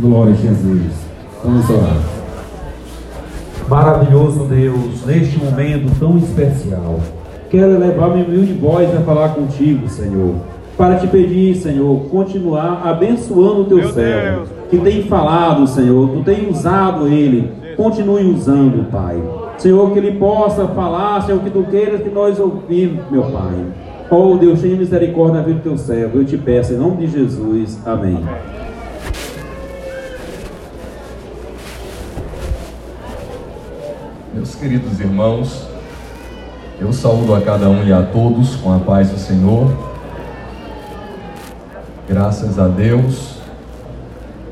Glória a Jesus. Vamos orar. Maravilhoso Deus, neste momento tão especial, quero levar meu humilde voz a falar contigo, Senhor, para te pedir, Senhor, continuar abençoando o teu meu servo, que tem falado, Senhor, tu tem usado ele, continue usando, Pai. Senhor, que ele possa falar, Senhor, que tu queiras que nós ouvimos, meu Pai. Oh Deus, tenha misericórdia na vida do teu servo. Eu te peço em nome de Jesus. Amém. Meus queridos irmãos, eu saúdo a cada um e a todos com a paz do Senhor. Graças a Deus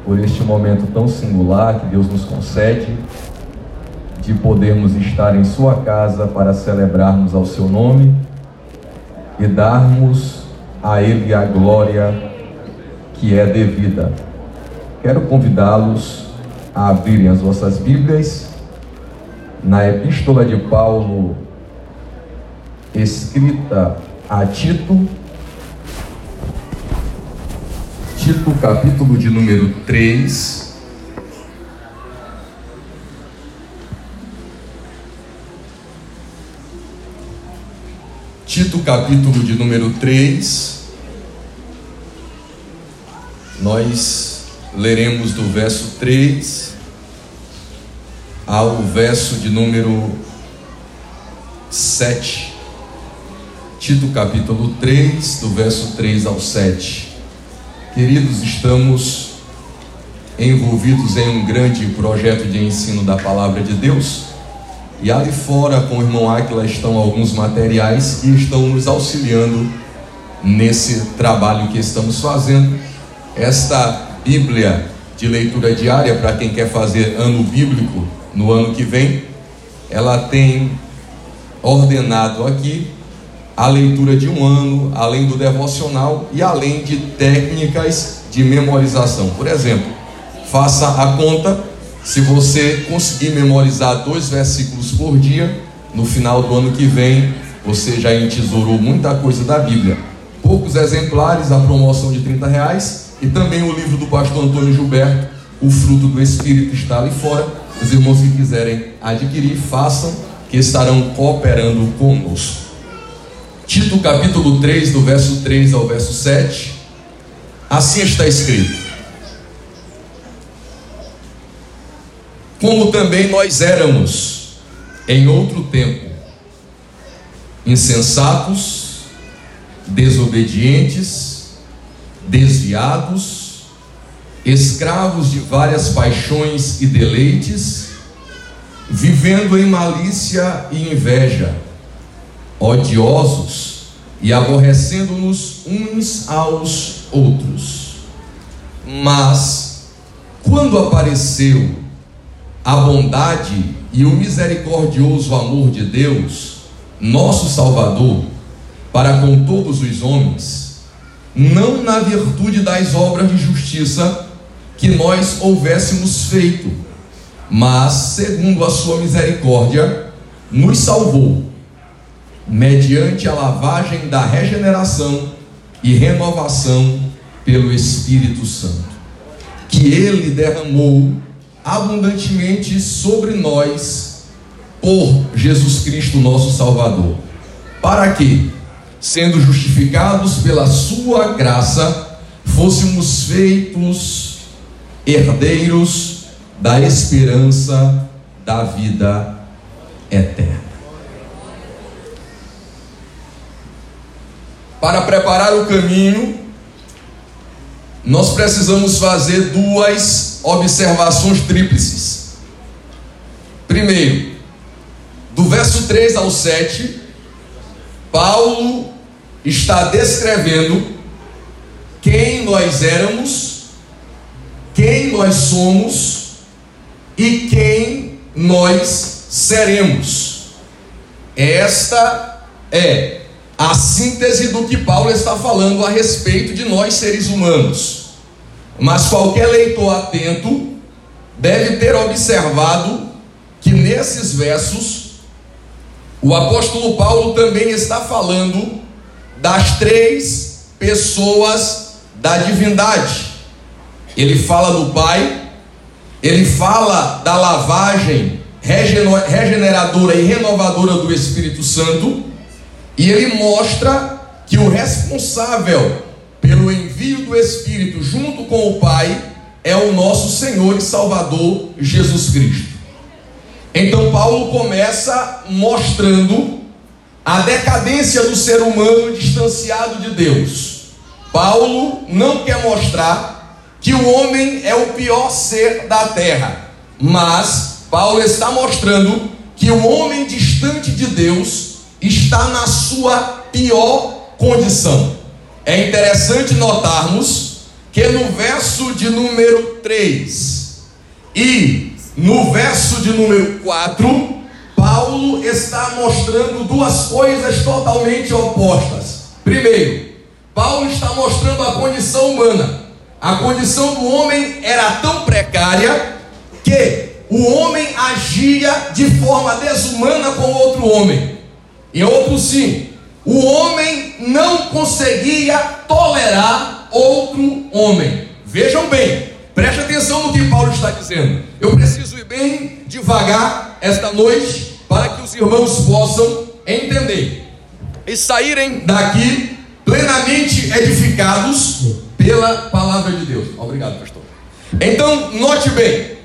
por este momento tão singular que Deus nos concede de podermos estar em Sua casa para celebrarmos ao Seu nome e darmos a Ele a glória que é devida. Quero convidá-los a abrirem as vossas Bíblias na Epístola de Paulo, escrita a Tito, Tito, capítulo de número 3. Tito, capítulo de número 3, nós leremos do verso 3 ao verso de número 7. Tito, capítulo 3, do verso 3 ao 7. Queridos, estamos envolvidos em um grande projeto de ensino da palavra de Deus e ali fora, com o irmão Aquila, estão alguns materiais que estão nos auxiliando nesse trabalho que estamos fazendo. Esta Bíblia de leitura diária, para quem quer fazer ano bíblico no ano que vem, ela tem ordenado aqui a leitura de um ano, além do devocional e além de técnicas de memorização. Por exemplo, faça a conta se você conseguir memorizar dois versículos por dia, no final do ano que vem, você já entesourou muita coisa da Bíblia. Poucos exemplares, a promoção de 30 reais, e também o livro do pastor Antônio Gilberto, O Fruto do Espírito, está ali fora. Os irmãos que quiserem adquirir, façam, que estarão cooperando conosco. Tito capítulo 3, do verso 3 ao verso 7. Assim está escrito: como também nós éramos em outro tempo, insensatos, desobedientes, desviados, escravos de várias paixões e deleites, vivendo em malícia e inveja, odiosos e aborrecendo-nos uns aos outros. Mas, quando apareceu a bondade e o misericordioso amor de Deus, nosso Salvador, para com todos os homens, não na virtude das obras de justiça que nós houvéssemos feito, mas segundo a sua misericórdia, nos salvou, mediante a lavagem da regeneração e renovação pelo Espírito Santo, que ele derramou abundantemente sobre nós por Jesus Cristo, nosso Salvador. Para que, sendo justificados pela Sua graça, fôssemos feitos herdeiros da esperança da vida eterna. Para preparar o caminho, nós precisamos fazer duas observações tríplices. Primeiro, do verso 3 ao 7, Paulo está descrevendo quem nós éramos, quem nós somos e quem nós seremos. Esta é a síntese do que Paulo está falando a respeito de nós seres humanos. Mas qualquer leitor atento deve ter observado que nesses versos o apóstolo Paulo também está falando das três pessoas da divindade. Ele fala do Pai, ele fala da lavagem regeneradora e renovadora do Espírito Santo, e ele mostra que o responsável pelo envio do Espírito junto com o Pai é o nosso Senhor e Salvador Jesus Cristo. Então Paulo começa mostrando a decadência do ser humano distanciado de Deus. Paulo não quer mostrar que o homem é o pior ser da terra, mas Paulo está mostrando que o homem distante de Deus está na sua pior condição. É interessante notarmos que no verso de número 3 e no verso de número 4, Paulo está mostrando duas coisas totalmente opostas. Primeiro, Paulo está mostrando a condição humana. A condição do homem era tão precária que o homem agia de forma desumana com outro homem. Em outro sim, o homem não conseguia tolerar outro homem. Vejam bem, preste atenção no que Paulo está dizendo. Eu preciso ir bem devagar esta noite para que os irmãos possam entender e saírem daqui plenamente edificados pela palavra de Deus. Obrigado, pastor. Então, note bem,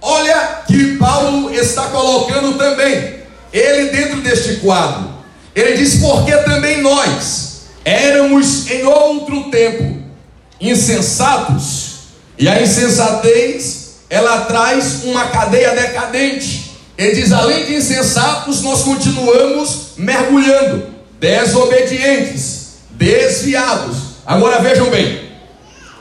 olha que Paulo está colocando também, ele dentro deste quadro. Ele diz: Porque também nós éramos em outro tempo insensatos, e a insensatez ela traz uma cadeia decadente. Ele diz: além de insensatos, nós continuamos mergulhando, desobedientes, desviados. Agora vejam bem: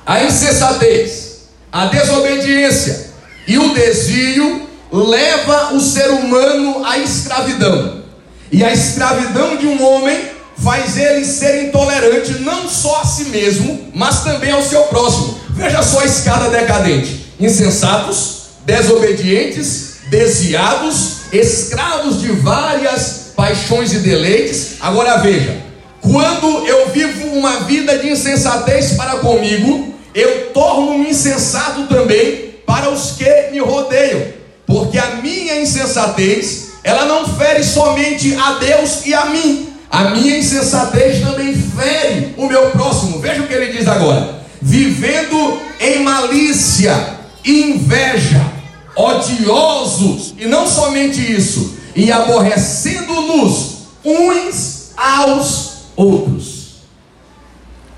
a insensatez, a desobediência e o desvio leva o ser humano à escravidão. E a escravidão de um homem faz ele ser intolerante não só a si mesmo, mas também ao seu próximo. Veja só a escada decadente: insensatos, desobedientes, desviados, escravos de várias paixões e deleites. Agora veja, quando eu vivo uma vida de insensatez para comigo, eu torno-me insensato também para os que me rodeiam, porque a minha insensatez, ela não fere somente a Deus e a mim, a minha insensatez também fere o meu próximo. Veja o que ele diz agora: vivendo em malícia, inveja, odiosos, e não somente isso, e aborrecendo-nos uns aos outros.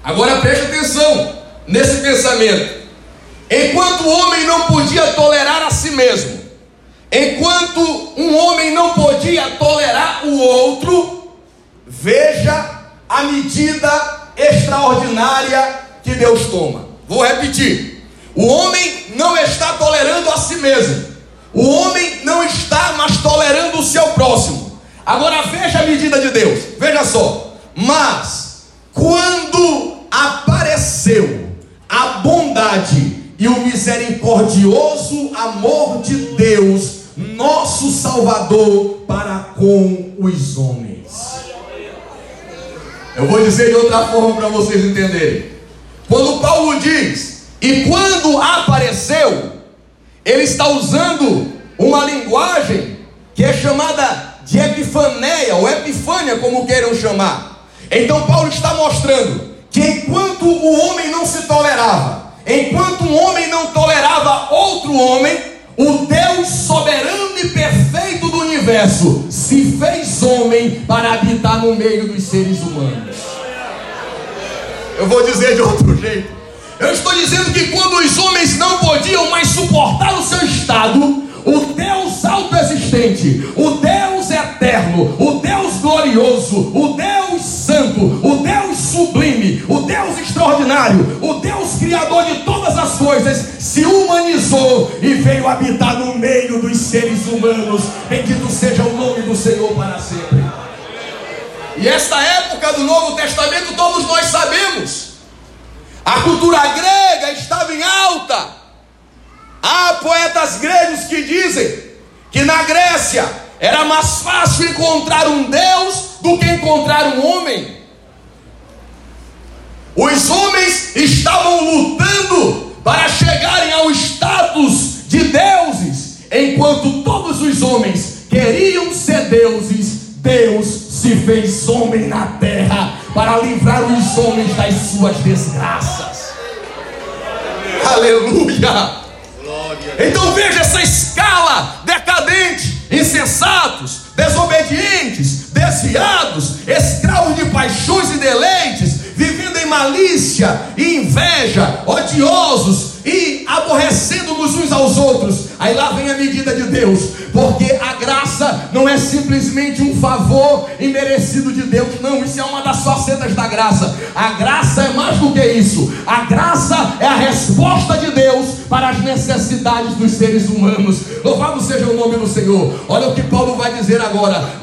Agora preste atenção nesse pensamento. Enquanto o homem não podia tolerar a si mesmo, enquanto um homem não podia tolerar o outro, veja a medida extraordinária que Deus toma. Vou repetir. O homem não está tolerando a si mesmo. O homem não está mais tolerando o seu próximo. Agora veja a medida de Deus. Veja só. Mas quando apareceu a bondade e o misericordioso amor de Deus, nosso Salvador, para com os homens. Eu vou dizer de outra forma para vocês entenderem. Quando Paulo diz e quando apareceu, ele está usando uma linguagem que é chamada de epifaneia, ou epifânia, como queiram chamar. Então Paulo está mostrando que enquanto o homem não se tolerava, enquanto um homem não tolerava outro homem, o Deus soberano e perfeito do universo se fez homem para habitar no meio dos seres humanos. Eu vou dizer de outro jeito. Eu estou dizendo que quando os homens não podiam mais suportar o seu estado, o Deus autoexistente, o Deus eterno, o Deus glorioso, o Deus santo, o Deus sublime, o Deus extraordinário, o Deus criador de todas as coisas, se humanizou e veio habitar no meio dos seres humanos. Bendito seja o nome do Senhor para sempre. E esta época do Novo Testamento todos nós sabemos a cultura grega estava em alta. Há poetas gregos que dizem que na Grécia era mais fácil encontrar um Deus do que encontrar um homem. Os homens estavam lutando para chegarem ao status de deuses, enquanto todos os homens queriam ser deuses, Deus se fez homem na terra para livrar os homens das suas desgraças. Aleluia! Então veja essa escala decadente, insensatos, desobedientes, desviados, escravos de paixões e deleites, vivendo em malícia e inveja, odiosos e aborrecendo-nos uns aos outros. Aí lá vem a medida de Deus, porque a graça não é simplesmente um favor imerecido de Deus, não, isso é uma das facetas da graça. A graça é mais do que isso, a graça é a resposta de Deus para as necessidades dos seres humanos. Louvado seja o nome do Senhor. Olha o que Paulo vai dizer agora: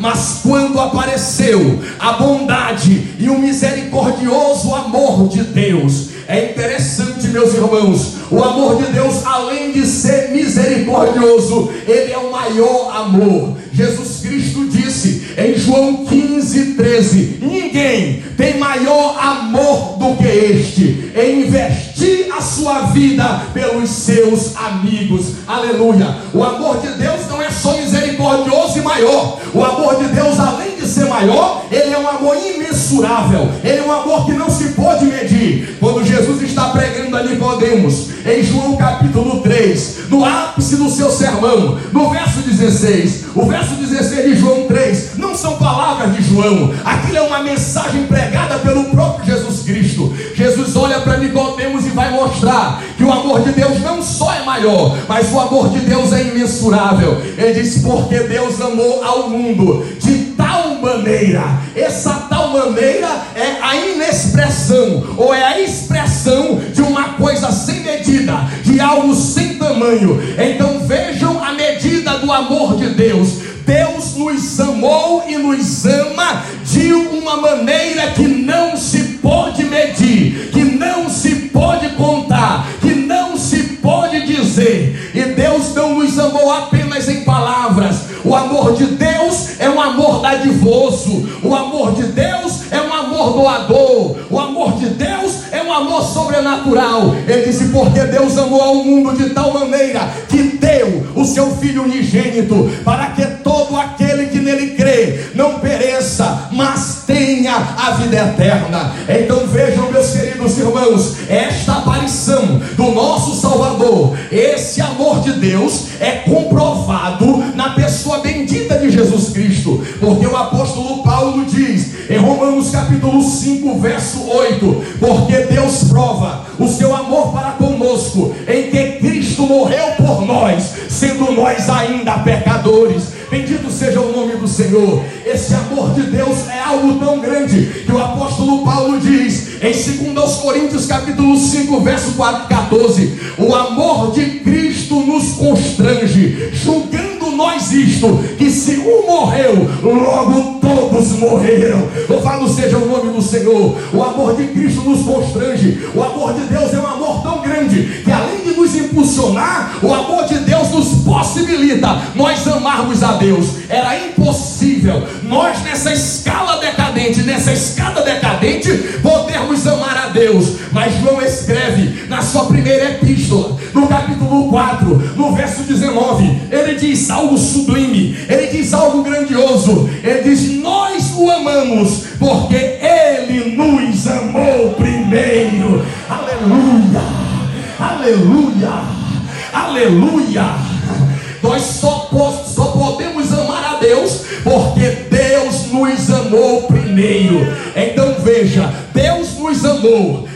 Mas quando apareceu a bondade e o misericordioso amor de Deus, é interessante, meus irmãos, o amor de Deus, além de ser misericordioso, ele é o maior amor. Jesus Cristo disse em João 15, 13: Ninguém tem maior amor do que este, em investir a sua vida pelos seus amigos. Aleluia. O amor de Deus não é só misericordioso e maior, o amor de Deus, além ser maior, ele é um amor imensurável, ele é um amor que não se pode medir. Quando Jesus está pregando a Nicodemos, em João capítulo 3, no ápice do seu sermão, no verso 16, o verso 16 de João 3, não são palavras de João, aquilo é uma mensagem pregada pelo próprio Jesus Cristo. Jesus olha para Nicodemos e vai mostrar que o amor de Deus não só é maior, mas o amor de Deus é imensurável. Ele diz: Porque Deus amou ao mundo de tal maneira, essa tal maneira é a inexpressão, ou é a expressão de uma coisa sem medida, de algo sem tamanho. Então vejam a medida do amor de Deus. Deus nos amou e nos ama de uma maneira que não se pode medir, que não se pode contar, que não se pode dizer. E Deus não nos amou apenas em palavras. O amor de Deus é um amor dadivoso. O amor de Deus é um amor doador. O amor de Deus é um amor sobrenatural. Ele disse: Porque Deus amou ao mundo de tal maneira que deu o seu Filho unigênito para que todo aquele que nele crê não pereça, mas tenha a vida eterna. Então vejam, meus queridos irmãos, esta aparição do nosso Salvador, esse amor de Deus é comprovado capítulo 5, verso 8: Porque Deus prova o seu amor para conosco em que Cristo morreu por nós, sendo nós ainda pecadores. Bendito seja o nome do Senhor. Esse amor de Deus é algo tão grande que o apóstolo Paulo diz em 2 Coríntios capítulo 5, verso 4, 14: O amor de Cristo nos constrange, julgando nós isto, que se um morreu, logo todos morreram. Louvado seja o nome do Senhor. O amor de Cristo nos constrange. O amor de Deus é um amor tão grande que além de nos impulsionar, o amor de Deus nos possibilita nós amarmos a Deus. Era impossível nós nessa escala decadente, nessa escada decadente, podermos amar a Deus. Mas João escreve na sua primeira epístola, no capítulo 4, no verso 19, ele diz algo sublime, ele diz algo grandioso. Ele diz: Nós o amamos, porque ele nos amou primeiro. Aleluia, aleluia, aleluia. Nós só, só podemos amar a Deus porque Deus nos amou primeiro. Então veja, Deus nos amou.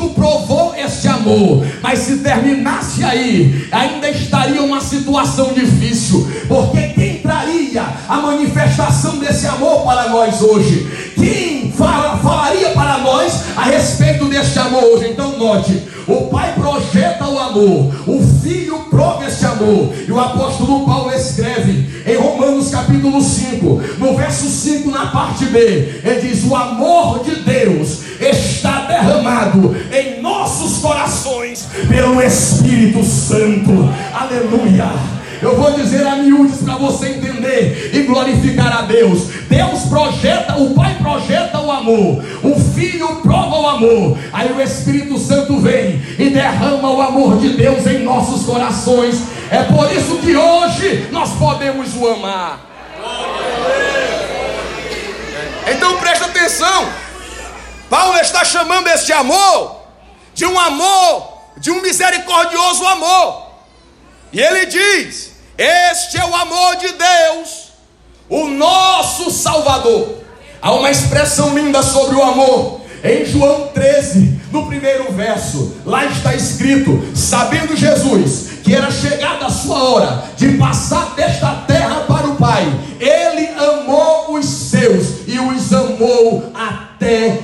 Cristo provou esse amor, mas se terminasse aí, ainda estaria uma situação difícil, porque quem traria a manifestação desse amor para nós hoje? Quem fala, falaria para nós a respeito deste amor hoje? Então note, o Pai projeta o amor, o Filho prova esse amor, e o apóstolo Paulo escreve em Romanos capítulo 5, no verso 5, na parte B, ele diz: O amor de Deus está derramado em nossos corações pelo Espírito Santo. Aleluia. Eu vou dizer a miúdes para você entender e glorificar a Deus. Deus projeta, o Pai projeta o amor, o Filho prova o amor. Aí o Espírito Santo vem e derrama o amor de Deus em nossos corações. É por isso que hoje nós podemos o amar. Então preste atenção. Paulo está chamando este amor de um amor, de um misericordioso amor. E ele diz: Este é o amor de Deus, o nosso Salvador. Há uma expressão linda sobre o amor. Em João 13, no primeiro verso, lá está escrito: Sabendo Jesus que era chegada a sua hora de passar desta terra para o Pai, ele amou os seus e os amou até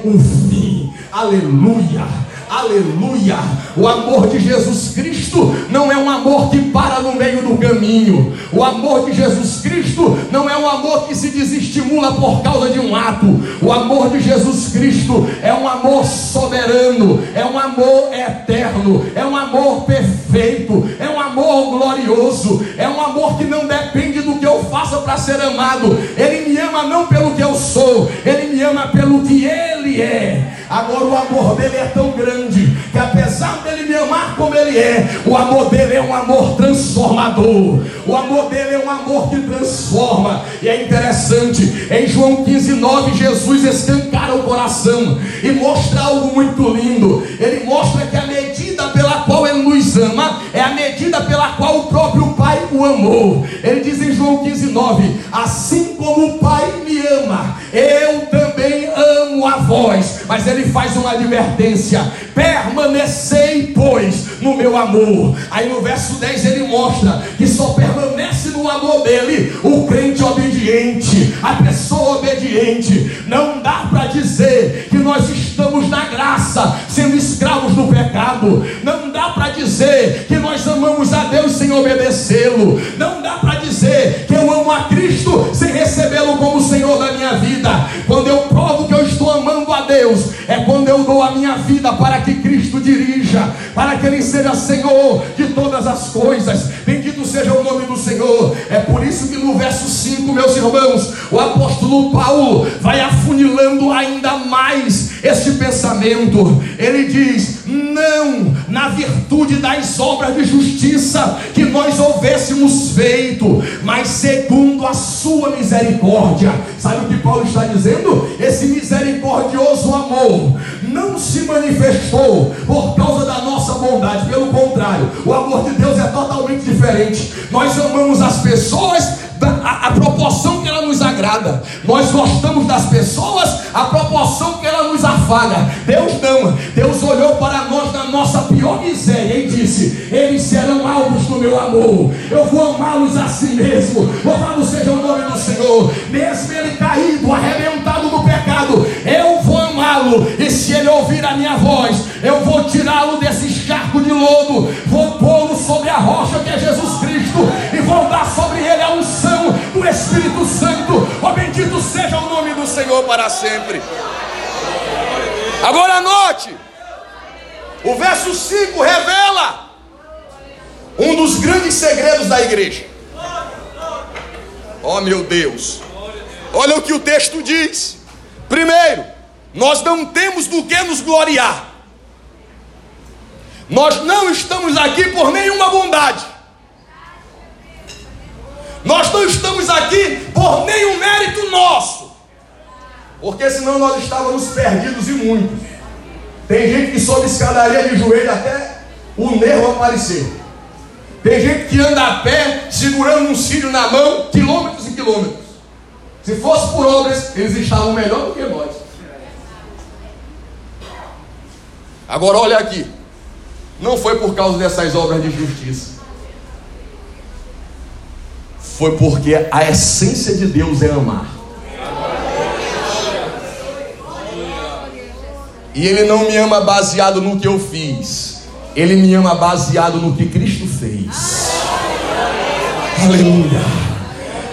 o fim. Aleluia. Aleluia! O amor de Jesus Cristo não é um amor que para no meio do caminho. O amor de Jesus Cristo não é um amor que se desestimula por causa de um ato. O amor de Jesus Cristo é um amor soberano, é um amor eterno, é um amor perfeito, é um amor glorioso, é um amor que não depende do que eu faça para ser amado. Ele me ama não pelo que eu sou, ele me ama pelo que ele é. Agora o amor dele é tão grande que apesar dele me amar como ele é, o amor dele é um amor transformador. O amor dele é um amor que transforma. E é interessante, em João 15, 9, Jesus escancara o coração e mostra algo muito lindo. Ele mostra que a medida pela qual ele nos ama é a medida pela qual o próprio Pai o amou. Ele diz em João 15, 9: Assim como o Pai me ama, eu amo a vós. Mas ele faz uma advertência: permanecei, pois, no meu amor. Aí no verso 10 ele mostra que só permanece no amor dele o crente obediente, a pessoa obediente. Não dá para dizer que nós estamos na graça, sendo escravos do pecado. Não dá para dizer que nós amamos a Deus sem obedecê-lo. Não dá para dizer que eu amo a Cristo sem recebê-lo como Senhor da minha vida. Quando eu provo que eu estou amando a Deus, é quando eu dou a minha vida para que Cristo dirija, para que Ele seja Senhor de todas as coisas. Bendito seja o nome do Senhor. É por isso que no verso 5, meus irmãos, o apóstolo Paulo vai afunilando ainda mais este pensamento. Ele diz: Não na virtude das obras de justiça que nós houvêssemos feito, mas segundo a sua misericórdia. Sabe o que Paulo está dizendo? Esse misericordioso amor não se manifestou por causa da nossa bondade, pelo contrário, o amor de Deus diferente. Nós amamos as pessoas a, a, proporção que ela nos agrada. Nós gostamos das pessoas, a proporção que ela nos afaga. Deus não. Deus olhou para nós na nossa pior miséria e disse: Eles serão alvos do meu amor. Eu vou amá-los assim mesmo. Louvado seja o nome do Senhor. Mesmo ele caído, arrebentado no pecado, eu vou amá-lo. E se ele ouvir a minha voz, eu vou tirá-lo desse charco de lodo, vou pô-lo sobre a rocha que é Jesus Cristo e vou dar sobre ele a unção do Espírito Santo. Oh, bendito seja o nome do Senhor para sempre. Agora anote, o verso 5 revela um dos grandes segredos da igreja. Oh meu Deus, olha o que o texto diz. Primeiro, nós não temos do que nos gloriar. Nós não estamos aqui por nenhuma bondade. Nós não estamos aqui por nenhum mérito nosso. Porque senão nós estávamos perdidos e muitos. Tem gente que sobe escadaria de joelho até o nervo aparecer. Tem gente que anda a pé, segurando um cílio na mão, quilômetros e quilômetros. Se fosse por obras, eles estavam melhor do que nós. Agora olha aqui. Não foi por causa dessas obras de justiça. Foi porque a essência de Deus é amar. E Ele não me ama baseado no que eu fiz. Ele me ama baseado no que Cristo fez. Aleluia.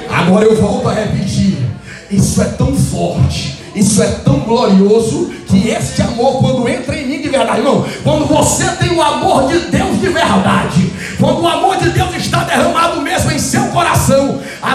Agora eu volto a repetir. Isso é tão forte isso é tão glorioso que este amor, quando entra em mim de verdade, irmão, quando você tem o amor de Deus de verdade, quando o amor de Deus está derramado mesmo em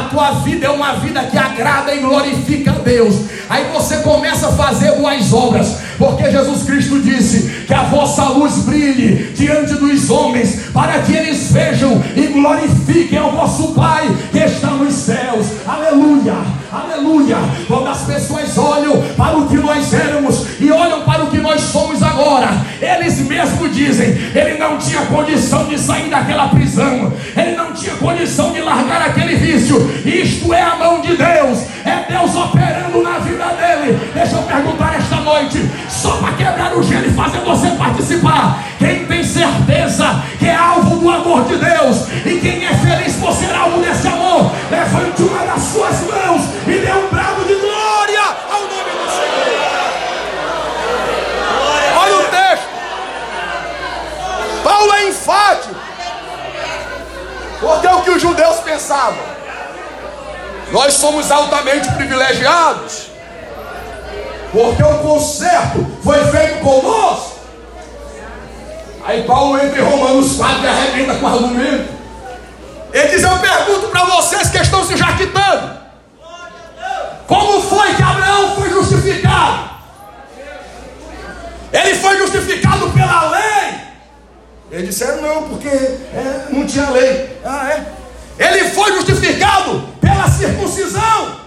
tua vida é uma vida que agrada e glorifica a Deus, aí você começa a fazer boas obras, porque Jesus Cristo disse que a vossa luz brilhe diante dos homens, para que eles vejam e glorifiquem ao vosso Pai que está nos céus. Aleluia, aleluia. Quando as pessoas olham para o que nós éramos e olham para o que nós somos agora, eles mesmos dizem: ele não tinha condição de sair daquela prisão, ele não tinha condição de largar aquele vício. Isto é a mão de Deus, é Deus operando na vida dele. Deixa eu perguntar esta noite, só para quebrar o gelo e fazer você participar. Quem tem certeza que é Nós somos altamente privilegiados. Porque o conserto foi feito conosco. Aí Paulo entra em Romanos 4 e arrebenta com argumento. Ele diz: Eu pergunto para vocês que estão se jaquitando. Como foi que Abraão foi justificado? Ele foi justificado pela lei. Eles disseram não, porque é, não tinha lei. Ah, é? Ele foi justificado pela circuncisão.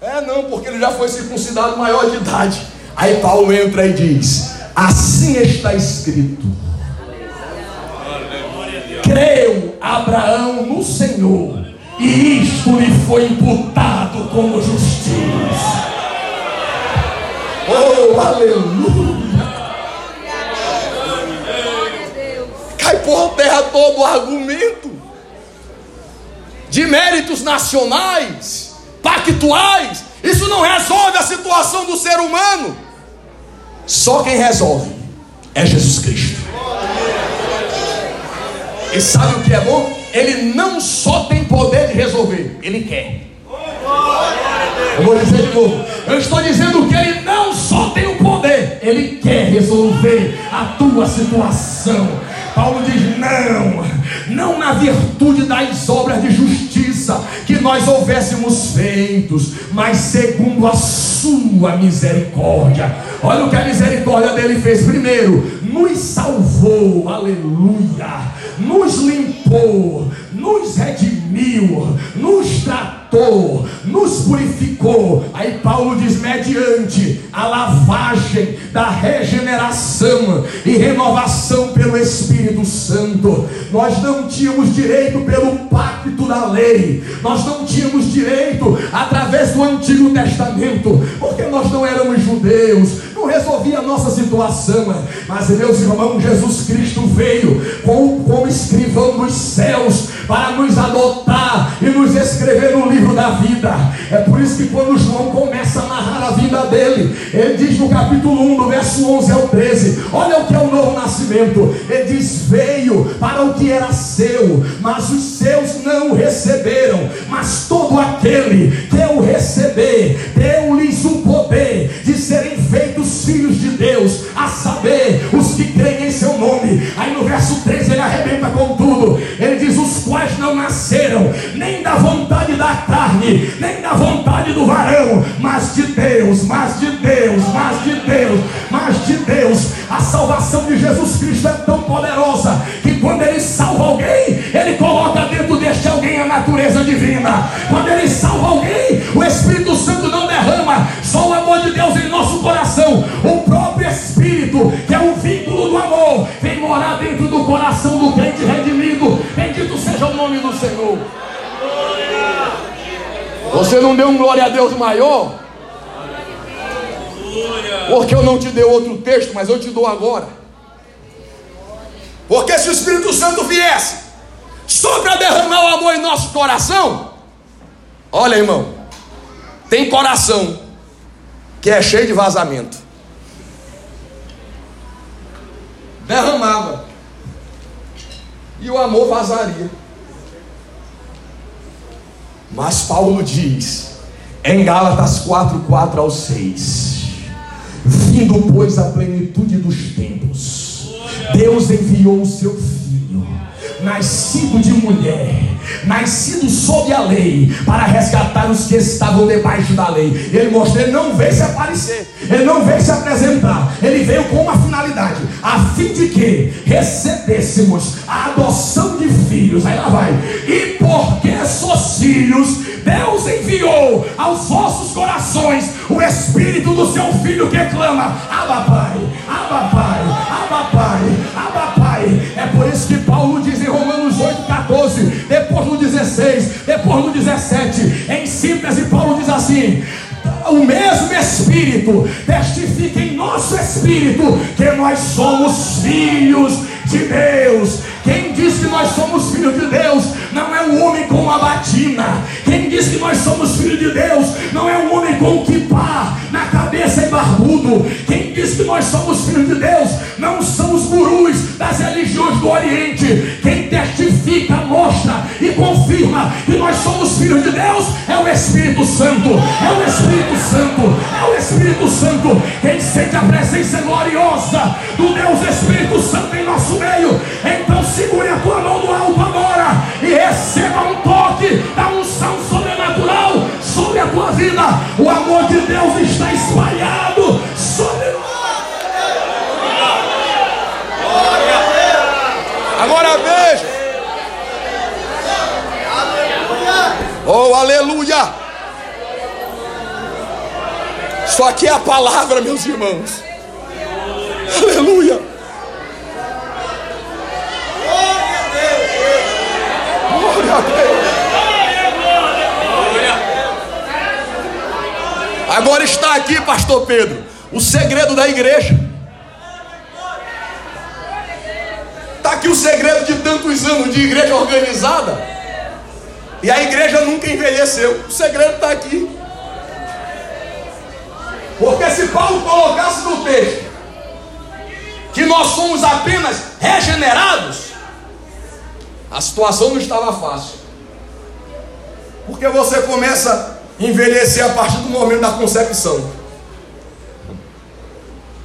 É, não, porque ele já foi circuncidado maior de idade. Aí Paulo entra e diz: Assim está escrito. Creu Abraão no Senhor, e isto lhe foi imputado como justiça. Oh, aleluia! Cai por terra todo o argumento de méritos nacionais, pactuais. Isso não resolve a situação do ser humano. Só quem resolve é Jesus Cristo. E sabe o que é bom? Ele não só tem poder de resolver, ele quer. Eu vou dizer de novo. Eu estou dizendo que ele não só tem o poder, ele quer resolver a tua situação. Paulo diz: não, não na virtude das obras de justiça que nós houvéssemos feitos, mas segundo a sua misericórdia. Olha o que a misericórdia dele fez. Primeiro, nos salvou, aleluia, nos limpou, nos redimiu, nos tratou, nos purificou. Aí Paulo diz: mediante a lavagem da regeneração e renovação pelo Espírito Santo, nós não tínhamos direito pelo pacto da lei, nós não tínhamos direito através do Antigo Testamento, porque nós não éramos judeus, não resolvia a nossa situação, mas meus irmãos, Jesus Cristo veio como, como escrivão dos céus para nos adotar e nos escrever no livro da vida. É por isso que quando João começa a narrar a vida dele, ele diz no capítulo 1, do verso 11 ao 13: Olha o que é o novo nascimento. Ele diz: Veio para o que era seu, mas os seus não o receberam. Mas todo aquele o receber, deu-lhes o poder de serem feitos filhos de Deus, a saber, os que creem em seu nome. Aí no verso 13 ele arrebenta com tudo. Ele diz: Os quais não nasceram nem da vontade da carne, nem da vontade do varão, mas de Deus, mas de Deus, mas de Deus, mas de Deus. A salvação de Jesus Cristo é tão poderosa que quando ele salva alguém, ele coloca dentro deste alguém a natureza divina. Quando ele salva alguém, o Espírito Santo não derrama só o amor de Deus em nosso coração. O próprio Espírito, que é o vínculo do amor, vem morar dentro do coração do crente redimido. Bendito seja o nome do Senhor. Você não deu um glória a Deus maior? Porque eu não te dei outro texto, mas eu te dou agora. Porque se o Espírito Santo viesse só para derramar o amor em nosso coração, olha irmão, tem coração que é cheio de vazamento. Derramava. E o amor vazaria. Mas Paulo diz, em Gálatas 4, 4 ao 6: Vindo, pois, a plenitude dos tempos, Deus enviou o seu filho, nascido de mulher, nascido sob a lei, para resgatar os que estavam debaixo da lei. Ele mostrou, ele não veio se aparecer, ele não veio se apresentar, ele veio com uma finalidade, a fim de que recebêssemos a adoção de filhos. Aí lá vai. E porque sois filhos, Deus enviou aos vossos corações o Espírito do seu Filho que clama: Abba Pai, Abba Pai, Abba Pai, Abba Pai. É por isso que Paulo diz em Romanos 8,14, depois no 16, depois no 17, em síntese, Paulo diz assim: o mesmo Espírito testifica em nosso espírito que nós somos filhos de Deus. Quem diz que nós somos filhos de Deus não é um homem com uma batina. Quem diz que nós somos filhos de Deus não é um homem com um kipá na cabeça e barbudo. Quem diz que nós somos filhos de Deus não são os gurus das religiões do Oriente. Quem testifica, mostra e confirma que nós somos filhos de Deus é o Espírito Santo. É o Espírito Santo. É o Espírito Santo. Quem sente a presença gloriosa do Deus Espírito Santo palavra, meus irmãos. Aleluia. Glória a Deus. Agora está aqui, pastor Pedro, o segredo da igreja. Está aqui o segredo de tantos anos de igreja organizada. E a igreja nunca envelheceu. O segredo está aqui. Se Paulo colocasse no texto que nós somos apenas regenerados, a situação não estava fácil. Porque você começa a envelhecer a partir do momento da concepção.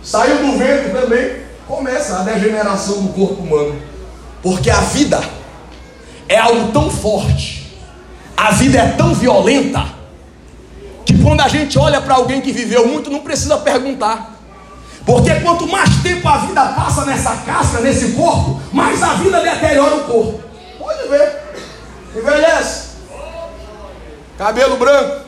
Saiu do ventre também, começa a degeneração do corpo humano. Porque a vida é algo tão forte, a vida é tão violenta, quando a gente olha para alguém que viveu muito, não precisa perguntar. Porque quanto mais tempo a vida passa nessa casca, nesse corpo, mais a vida deteriora o corpo. Pode ver. Envelhece. Cabelo branco.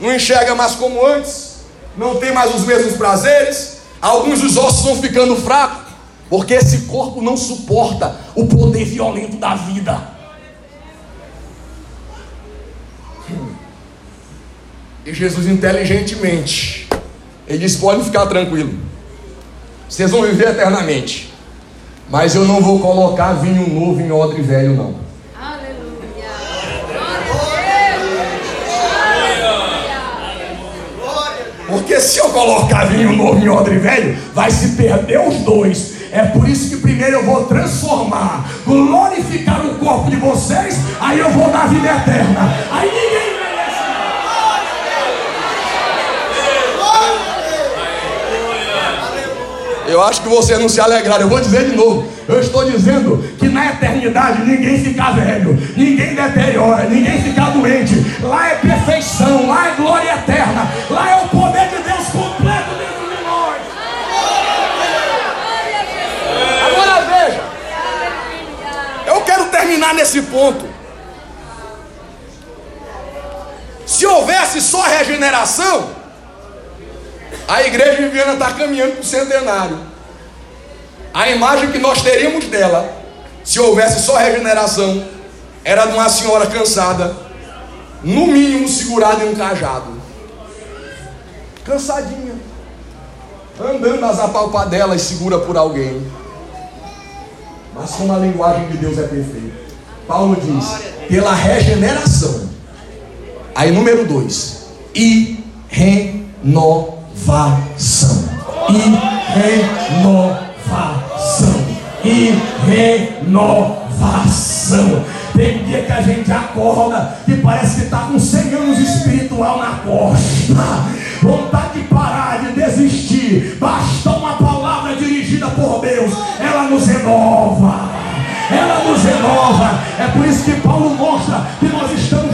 Não enxerga mais como antes. Não tem mais os mesmos prazeres. Alguns dos ossos vão ficando fracos. Porque esse corpo não suporta o poder violento da vida. E Jesus inteligentemente, ele diz: pode ficar tranquilo, vocês vão viver eternamente, mas eu não vou colocar vinho novo em odre velho, não. Aleluia. Porque se eu colocar vinho novo em odre velho, vai se perder os dois. É por isso que primeiro eu vou transformar, glorificar o corpo de vocês, aí eu vou dar vida eterna. Aí ninguém Eu acho que você não se alegraram. Eu vou dizer de novo. Eu estou dizendo que na eternidade ninguém fica velho, ninguém deteriora, ninguém fica doente. Lá é perfeição, lá é glória eterna, lá é o poder de Deus completo dentro de nós. Agora veja, eu quero terminar nesse ponto. Se houvesse só regeneração, a igreja de Viana está caminhando para o centenário. A imagem que nós teríamos dela, se houvesse só regeneração, era de uma senhora cansada, no mínimo segurada em um cajado, cansadinha, andando nas apalpadelas, segura por alguém. Mas como a linguagem de Deus é perfeita, Paulo diz: pela regeneração. Aí, número dois, e renovação. E renovação. E renovação. Tem dia que a gente acorda e parece que está com 100 anos espiritual na costa. Vontade de parar, de desistir. Basta uma palavra dirigida por Deus, ela nos renova ela nos renova. É por isso que Paulo mostra que nós estamos.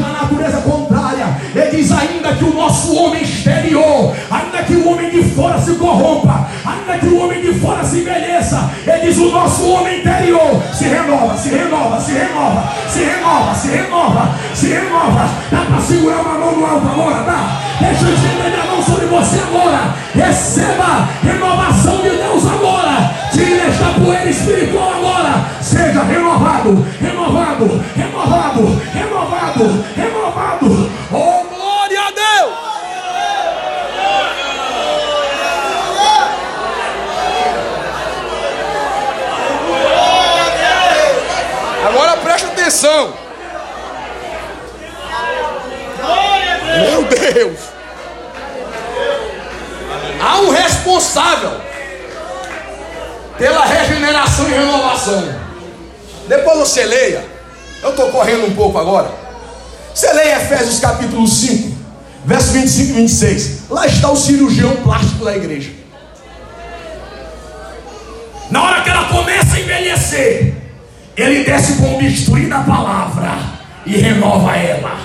Ele diz ainda que o nosso homem exterior, ainda que o homem de fora se corrompa, ainda que o homem de fora se envelheça, ele diz o nosso homem interior se renova, se renova, se renova, se renova, se renova, se renova. Dá para segurar uma mão no alto agora, dá? Deixa eu estender minha mão sobre você agora. Receba renovação de Deus agora. Tira esta poeira espiritual agora. Seja renovado, atenção. Meu Deus! Há um responsável pela regeneração e renovação. Depois você leia. Eu estou correndo um pouco agora. Você leia Efésios capítulo 5, verso 25 e 26. Lá está o cirurgião plástico da igreja. Na hora que ela começa a envelhecer, ele desce com bisturi da palavra e renova ela.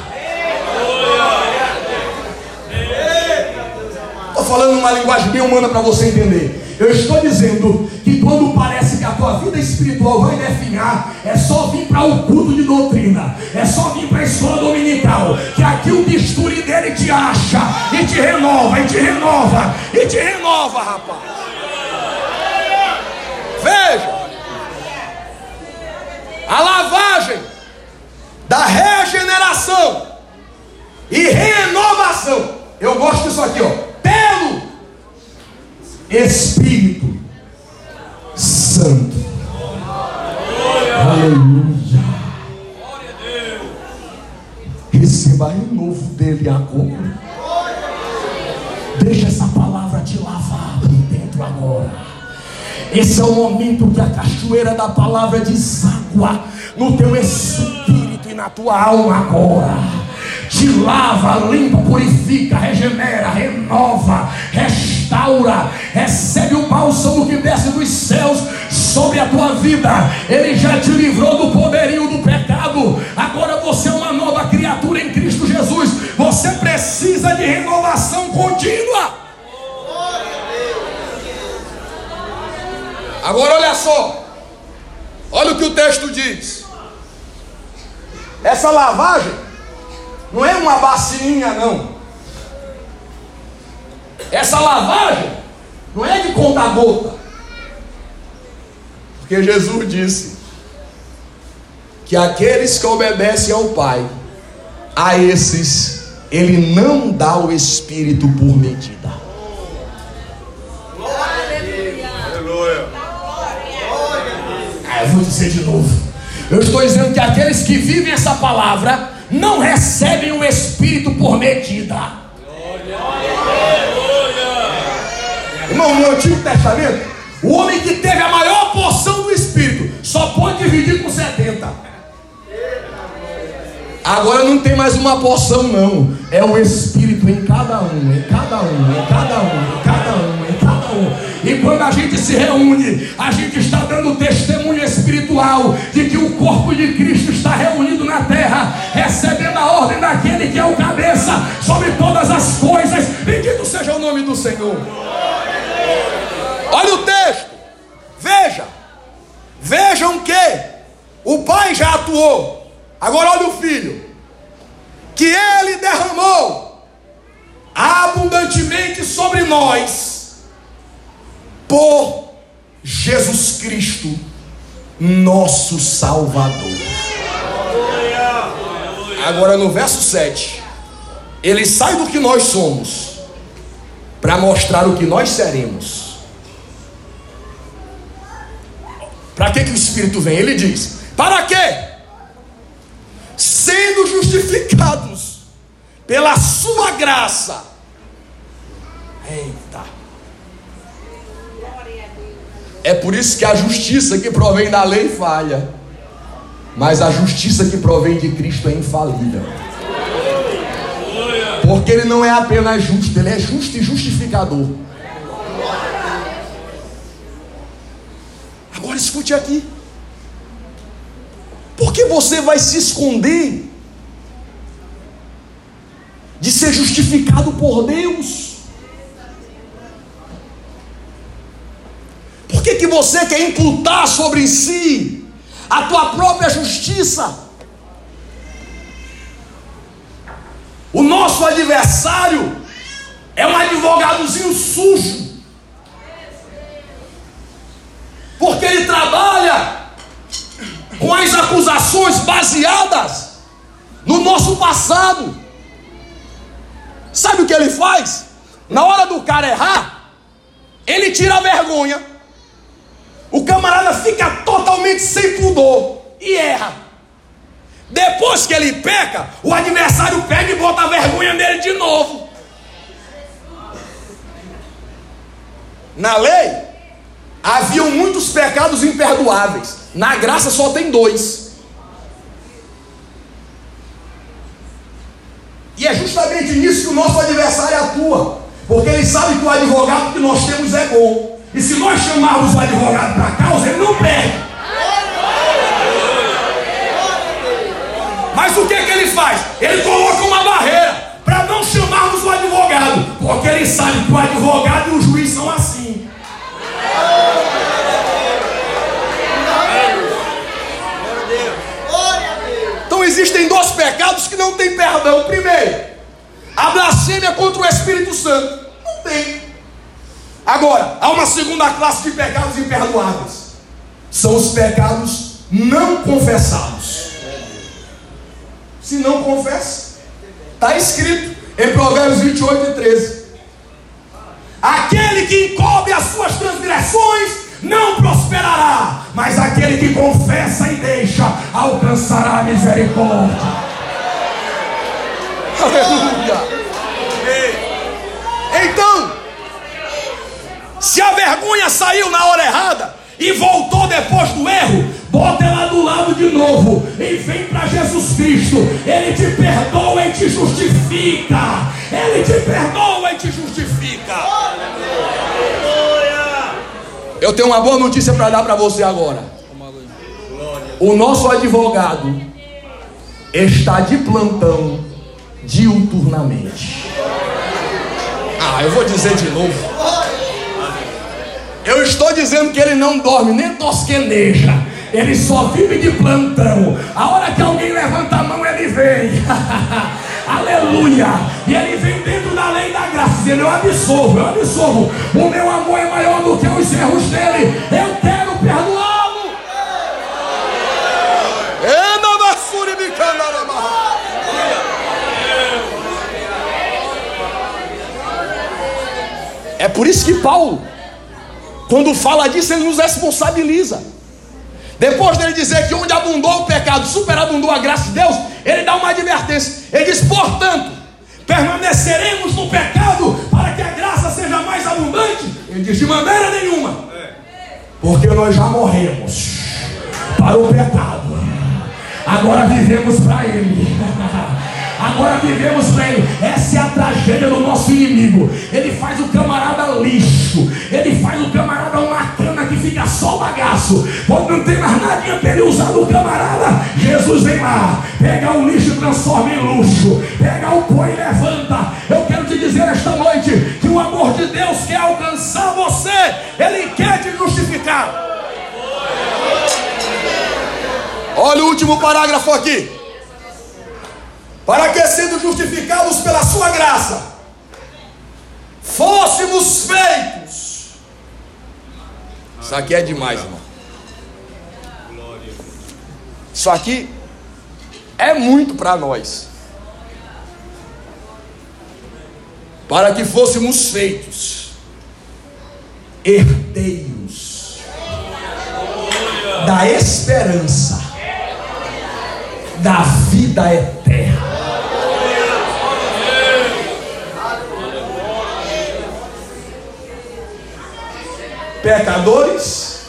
Estou falando uma linguagem bem humana para você entender. Eu estou dizendo que quando parece que a tua vida espiritual vai definhar, é só vir para o culto de doutrina, é só vir para a escola dominical, que aqui o bisturi dele te acha, e te renova, e te renova, e te renova, rapaz. Veja, a lavagem da regeneração e renovação. Eu gosto disso aqui, ó. Pelo Espírito Santo. Aleluia. Receba renovo dele agora. Deixa essa palavra te lavar por dentro agora. Esse é o momento que a cachoeira da palavra deságua no teu espírito e na tua alma agora. Te lava, limpa, purifica, regenera, renova, restaura. Recebe o bálsamo que desce dos céus sobre a tua vida. Ele já te livrou do poderio do pecado. Agora você é uma nova criatura em Cristo Jesus. Você precisa de renovação contínua. Agora olha só. Olha o que o texto diz. Essa lavagem não é uma bacinha não. Essa lavagem não é de conta gota. Porque Jesus disse que aqueles que obedecem ao Pai, a esses ele não dá o espírito por medida. Ah, eu vou dizer de novo. Eu estou dizendo que aqueles que vivem essa palavra não recebem o Espírito por medida. Irmão, no Antigo Testamento, o homem que teve a maior porção do Espírito só pode dividir com 70. Agora não tem mais uma porção, não. É o Espírito em cada um, em cada um, em cada um, em cada um, em cada um. E quando a gente se reúne, a gente está dando testemunho espiritual de que o corpo de Cristo está reunido na terra, recebendo a ordem daquele que é o cabeça sobre todas as coisas. Bendito seja o nome do Senhor. Olha o texto, veja, vejam que o Pai já atuou. Agora olha o filho, que ele derramou abundantemente sobre nós, por Jesus Cristo, nosso Salvador. Agora no verso 7, ele sai do que nós somos, para mostrar o que nós seremos. Para que, que o Espírito vem? Ele diz: Para quê? sendo justificados pela sua graça. Eita. É por isso que a justiça que provém da lei falha, mas a justiça que provém de Cristo é infalível. Porque ele não é apenas justo, ele é justo e justificador. Agora escute aqui. Por que você vai se esconder de ser justificado por Deus. Por que, que você quer imputar sobre si a tua própria justiça? O nosso adversário é um advogadozinho sujo. Porque ele trabalha com as acusações baseadas no nosso passado. Sabe o que ele faz? Na hora do cara errar, ele tira a vergonha. O camarada fica totalmente sem pudor e erra. Depois que ele peca, o adversário pega e bota a vergonha nele de novo. Na lei, haviam muitos pecados imperdoáveis. Na graça só tem dois. E é justamente nisso que o nosso adversário atua. Porque ele sabe que o advogado que nós temos é bom. E se nós chamarmos o advogado para a causa, ele não perde. Mas o que, que ele faz? Ele coloca uma barreira para não chamarmos o advogado. Porque ele sabe que o advogado e o juiz são assim. Então existem dois pecados que não têm perdão. Primeiro, a blasfêmia contra o Espírito Santo. Não tem. Agora, há uma segunda classe de pecados imperdoáveis. São os pecados não confessados. Se não confessa, está escrito em Provérbios 28 e 13. Aquele que encobre as suas transgressões não prosperará, mas aquele que confessa e deixa alcançará a misericórdia. Aleluia. Então, se a vergonha saiu na hora errada e voltou depois do erro, bota ela do lado de novo e vem para Jesus Cristo. Ele te perdoa e te justifica. Ele te perdoa e te justifica. Eu tenho uma boa notícia para dar para você agora. O nosso advogado está de plantão diuturnamente. Ah, eu vou dizer de novo. Eu estou dizendo que ele não dorme, nem tosqueneja. Ele só vive de plantão. A hora que alguém levanta a mão, ele vem. Aleluia. E ele vem dentro da graça, dizendo: Eu absolvo, eu absolvo. O meu amor é maior do que os erros dele. Eu quero perdoá-lo. É por isso que Paulo, quando fala disso, ele nos responsabiliza. Depois dele dizer que onde abundou o pecado, superabundou a graça de Deus, ele dá uma advertência. Ele diz: portanto, permaneceremos no pecado para que a graça seja mais abundante? Ele diz: de maneira nenhuma, porque nós já morremos para o pecado, agora vivemos para Ele. Agora vivemos para ele. Essa é a tragédia do nosso inimigo. Ele faz o camarada lixo. Ele faz o camarada uma cana que fica só bagaço. Quando não tem mais nada para ele usar do camarada, Jesus vem lá. Pega o lixo e transforma em luxo. Pega o pó e levanta. Eu quero te dizer esta noite que o amor de Deus quer alcançar você. Ele quer te justificar. Olha o último parágrafo aqui para que sendo justificados pela sua graça, fôssemos feitos. Isso aqui é demais, irmão. Isso aqui é muito para nós. Para que fôssemos feitos herdeiros da esperança da vida eterna. Pecadores,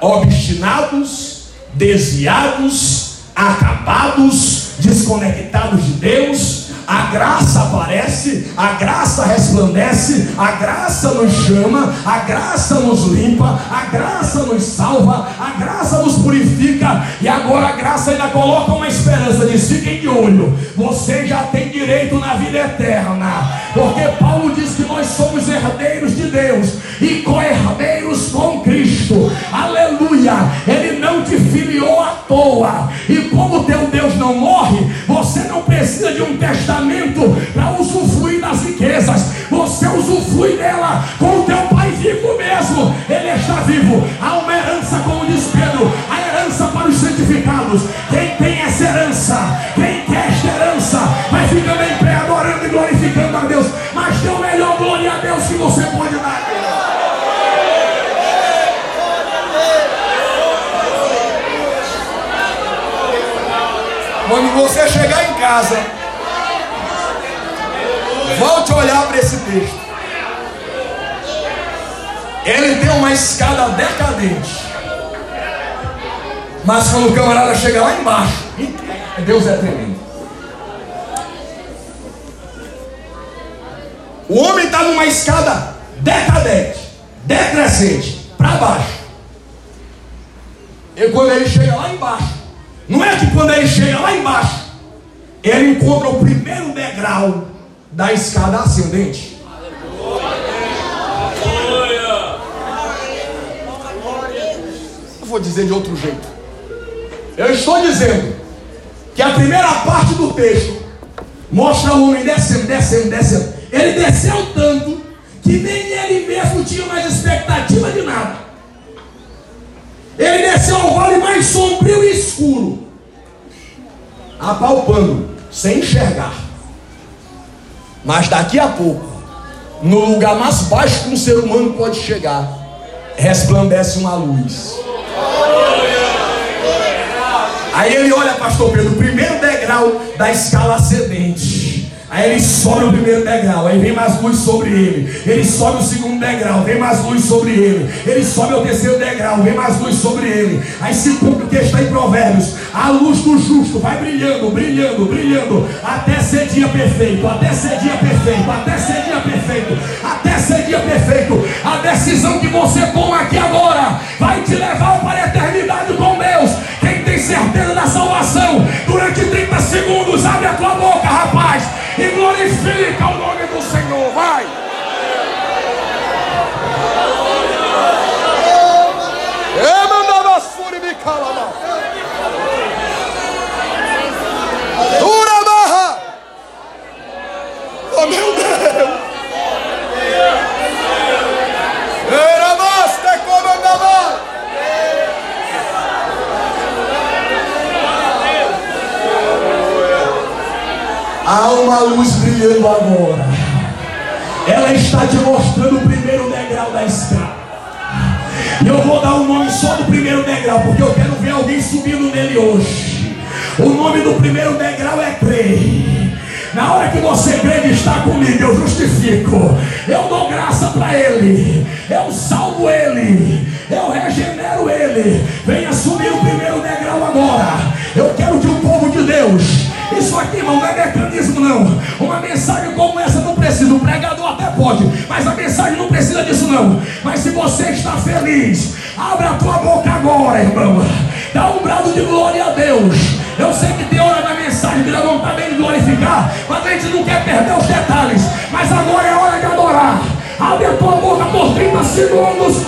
obstinados, desviados, acabados, desconectados de Deus, a graça aparece, a graça resplandece, a graça nos chama, a graça nos limpa, a graça nos salva, a graça nos purifica, e agora a graça ainda coloca uma esperança: diz, fiquem de olho, você já tem direito na vida eterna, porque Paulo diz que nós somos herdeiros de Deus e co-herdeiros com Cristo, aleluia, Ele não te filiou à toa, e como teu Deus não morre, você não precisa de um testamento para usufruir das riquezas. Você usufrui dela com o teu pai vivo mesmo. Ele está vivo. Há uma herança, como diz Pedro, a herança para os santificados. Quem tem essa herança, quem quer esta herança, vai ficando em pé adorando e glorificando a Deus. Quando você chegar em casa, volte a olhar para esse texto. Ele tem uma escada decadente. Mas quando o camarada chega lá embaixo, Deus é tremendo. O homem está numa escada decadente, decrescente, para baixo. E quando ele chega lá embaixo, não é que quando ele chega lá embaixo, ele encontra o primeiro degrau da escada ascendente. Eu vou dizer de outro jeito. Eu estou dizendo que a primeira parte do texto mostra o homem descendo, descendo, descendo. Ele desceu tanto que nem ele mesmo tinha mais expectativa de nada. Ele desceu ao vale mais sombrio e escuro, apalpando, sem enxergar. Mas daqui a pouco, no lugar mais baixo que um ser humano pode chegar, resplandece uma luz. Aí ele olha, pastor Pedro, o primeiro degrau da escala ascendente. Aí ele sobe o primeiro degrau, aí vem mais luz sobre ele. Ele sobe o segundo degrau, vem mais luz sobre ele. Ele sobe o terceiro degrau, vem mais luz sobre ele. Aí se cumpre o que está em Provérbios: a luz do justo vai brilhando, brilhando, brilhando, até ser dia perfeito, até ser dia perfeito, até ser dia perfeito, até ser dia perfeito. A decisão que você toma aqui agora vai te levar para a eternidade com Deus. Quem tem certeza da salvação, durante 30 segundos, abre a tua boca, rapaz e glorifica o nome do Senhor. Vai. Porque eu quero ver alguém subindo nele hoje. O nome do primeiro degrau é crer. Na hora que você crê que está comigo, eu justifico. Eu dou graça para ele. Eu salvo ele. Eu regenero ele. Venha subir o primeiro degrau agora. Eu quero que o povo de Deus isso aqui, irmão, não é mecanismo, não. Uma mensagem como essa não precisa. O pregador até pode, mas a mensagem não precisa disso, não. Mas se você está feliz, abre a tua boca agora, irmão. Dá um brado de glória a Deus. Eu sei que tem hora da mensagem que dá vontade de glorificar, mas a gente não quer perder os detalhes. Mas agora é hora de adorar. Abre a tua boca por 30 segundos